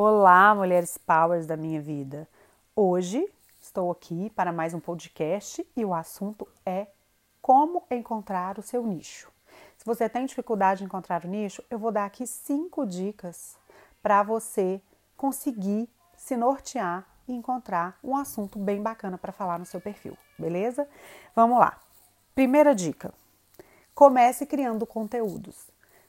Olá, mulheres powers da minha vida. Hoje estou aqui para mais um podcast e o assunto é como encontrar o seu nicho. Se você tem dificuldade em encontrar o nicho, eu vou dar aqui cinco dicas para você conseguir se nortear e encontrar um assunto bem bacana para falar no seu perfil, beleza? Vamos lá. Primeira dica: comece criando conteúdos.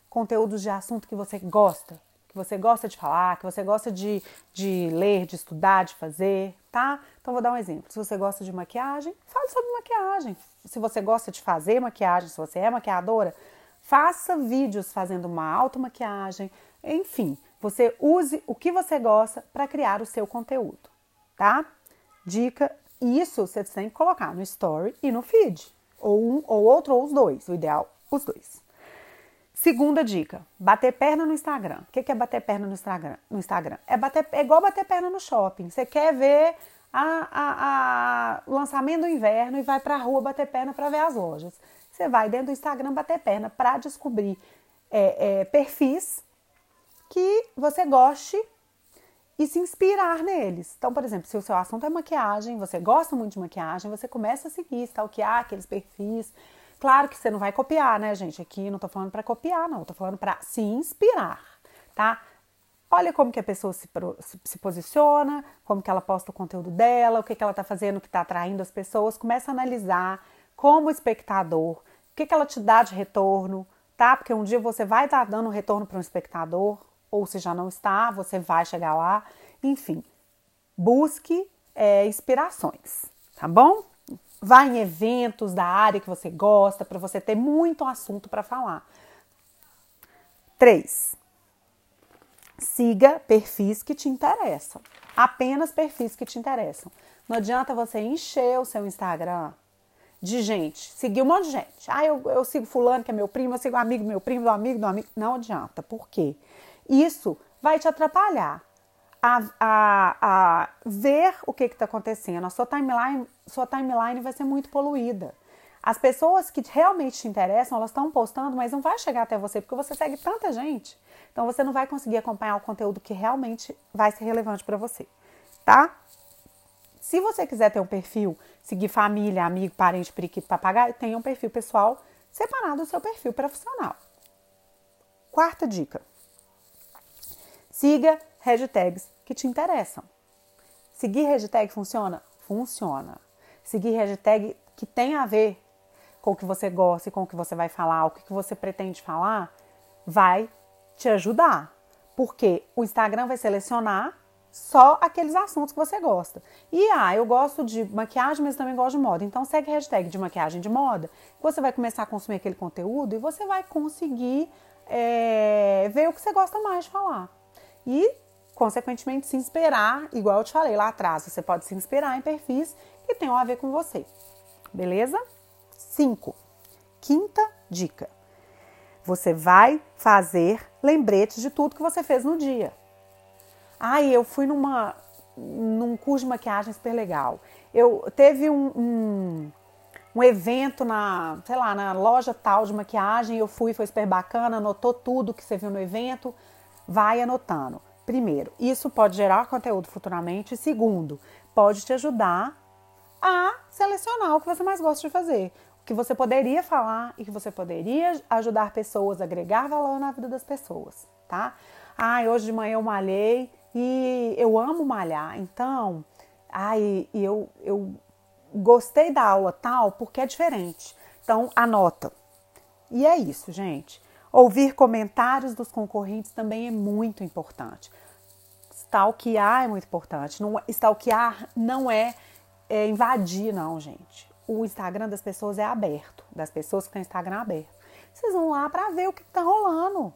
Conteúdos de assunto que você gosta, que você gosta de falar, que você gosta de, de ler, de estudar, de fazer, tá? Então vou dar um exemplo. Se você gosta de maquiagem, fale sobre maquiagem. Se você gosta de fazer maquiagem, se você é maquiadora, faça vídeos fazendo uma automaquiagem. Enfim, você use o que você gosta para criar o seu conteúdo, tá? Dica: isso você tem que colocar no story e no feed, ou um ou outro ou os dois. O ideal, os dois. Segunda dica: bater perna no Instagram. O que é bater perna no Instagram? No Instagram é, bater, é igual bater perna no shopping. Você quer ver o lançamento do inverno e vai para a rua bater perna para ver as lojas. Você vai dentro do Instagram bater perna para descobrir é, é, perfis que você goste e se inspirar neles. Então, por exemplo, se o seu assunto é maquiagem, você gosta muito de maquiagem, você começa a seguir, stalkear aqueles perfis Claro que você não vai copiar, né, gente? Aqui não tô falando para copiar, não, tô falando para se inspirar, tá? Olha como que a pessoa se, se, posiciona, como que ela posta o conteúdo dela, o que, que ela tá fazendo que tá atraindo as pessoas. Começa a analisar como espectador, o que, que ela te dá de retorno, tá? Porque um dia você vai estar tá dando retorno para um espectador, ou se já não está, você vai chegar lá. Enfim, busque é, inspirações, tá bom? Vá em eventos da área que você gosta, para você ter muito assunto para falar. 3. Siga perfis que te interessam. Apenas perfis que te interessam. Não adianta você encher o seu Instagram de gente, seguir um monte de gente. Ah, eu, eu sigo fulano que é meu primo, eu sigo um amigo meu primo, do amigo do amigo. Não adianta. Por quê? Isso vai te atrapalhar a, a, a ver o que está acontecendo. A sua timeline, sua timeline vai ser muito poluída. As pessoas que realmente te interessam, elas estão postando, mas não vai chegar até você, porque você segue tanta gente. Então você não vai conseguir acompanhar o conteúdo que realmente vai ser relevante para você, tá? Se você quiser ter um perfil, seguir família, amigo, parente, periquito, papagaio, tenha um perfil pessoal separado do seu perfil profissional. Quarta dica. Siga hashtags que te interessam. Seguir hashtag funciona? Funciona. Seguir hashtag que tem a ver com o que você gosta e com o que você vai falar, o que você pretende falar, vai te ajudar. Porque o Instagram vai selecionar só aqueles assuntos que você gosta. E ah, eu gosto de maquiagem, mas também gosto de moda. Então segue hashtag de maquiagem de moda. Você vai começar a consumir aquele conteúdo e você vai conseguir é, ver o que você gosta mais de falar. E consequentemente, se inspirar, igual eu te falei lá atrás, você pode se inspirar em perfis que tenham a ver com você. Beleza? 5. Quinta dica. Você vai fazer lembretes de tudo que você fez no dia. Ai, eu fui numa num curso de maquiagem super legal. Eu teve um, um, um evento na, sei lá, na loja tal de maquiagem, eu fui, foi super bacana, anotou tudo que você viu no evento, vai anotando. Primeiro, isso pode gerar conteúdo futuramente. Segundo, pode te ajudar a selecionar o que você mais gosta de fazer. O que você poderia falar e que você poderia ajudar pessoas, agregar valor na vida das pessoas, tá? Ai, hoje de manhã eu malhei e eu amo malhar, então, ai, eu, eu gostei da aula tal porque é diferente. Então, anota. E é isso, gente. Ouvir comentários dos concorrentes também é muito importante. Stalkear é muito importante. Não, stalkear não é, é invadir, não, gente. O Instagram das pessoas é aberto, das pessoas que têm Instagram aberto. Vocês vão lá para ver o que está rolando,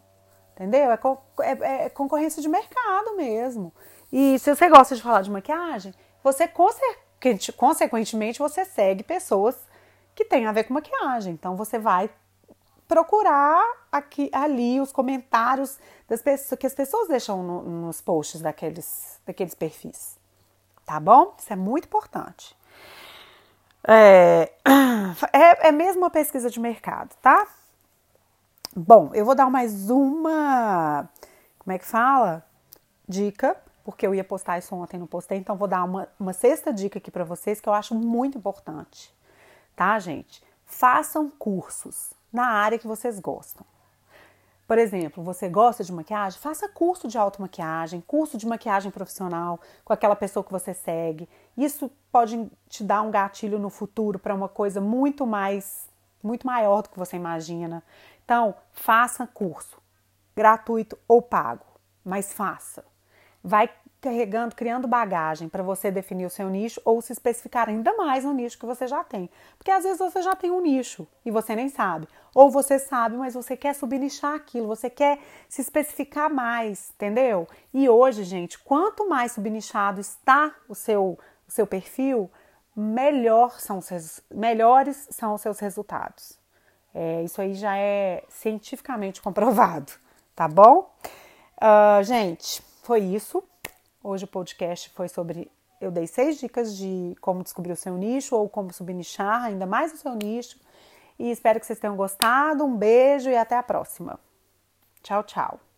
entendeu? É, é, é, concorrência de mercado mesmo. E se você gosta de falar de maquiagem, você consequentemente você segue pessoas que têm a ver com maquiagem. Então você vai procurar aqui, ali os comentários das pessoas que as pessoas deixam no, nos posts daqueles, daqueles perfis. Tá bom? Isso é muito importante. É, é, é mesmo uma pesquisa de mercado, tá? Bom, eu vou dar mais uma. Como é que fala? dica, porque eu ia postar isso ontem, não postei, então vou dar uma, uma sexta dica aqui para vocês que eu acho muito importante, tá, gente? Façam cursos na área que vocês gostam. Por exemplo, você gosta de maquiagem? Faça curso de automaquiagem, curso de maquiagem profissional com aquela pessoa que você segue. Isso pode te dar um gatilho no futuro para uma coisa muito mais, muito maior do que você imagina. Então, faça curso, gratuito ou pago, mas faça. Vai carregando, criando bagagem para você definir o seu nicho ou se especificar ainda mais no nicho que você já tem. Porque às vezes você já tem um nicho e você nem sabe. Ou você sabe, mas você quer subnichar aquilo, você quer se especificar mais, entendeu? E hoje, gente, quanto mais subnichado está o seu, o seu perfil, melhor são os, melhores são os seus resultados. É, isso aí já é cientificamente comprovado, tá bom? Uh, gente, foi isso. Hoje o podcast foi sobre. Eu dei seis dicas de como descobrir o seu nicho ou como subnichar ainda mais o seu nicho. E espero que vocês tenham gostado. Um beijo e até a próxima. Tchau, tchau.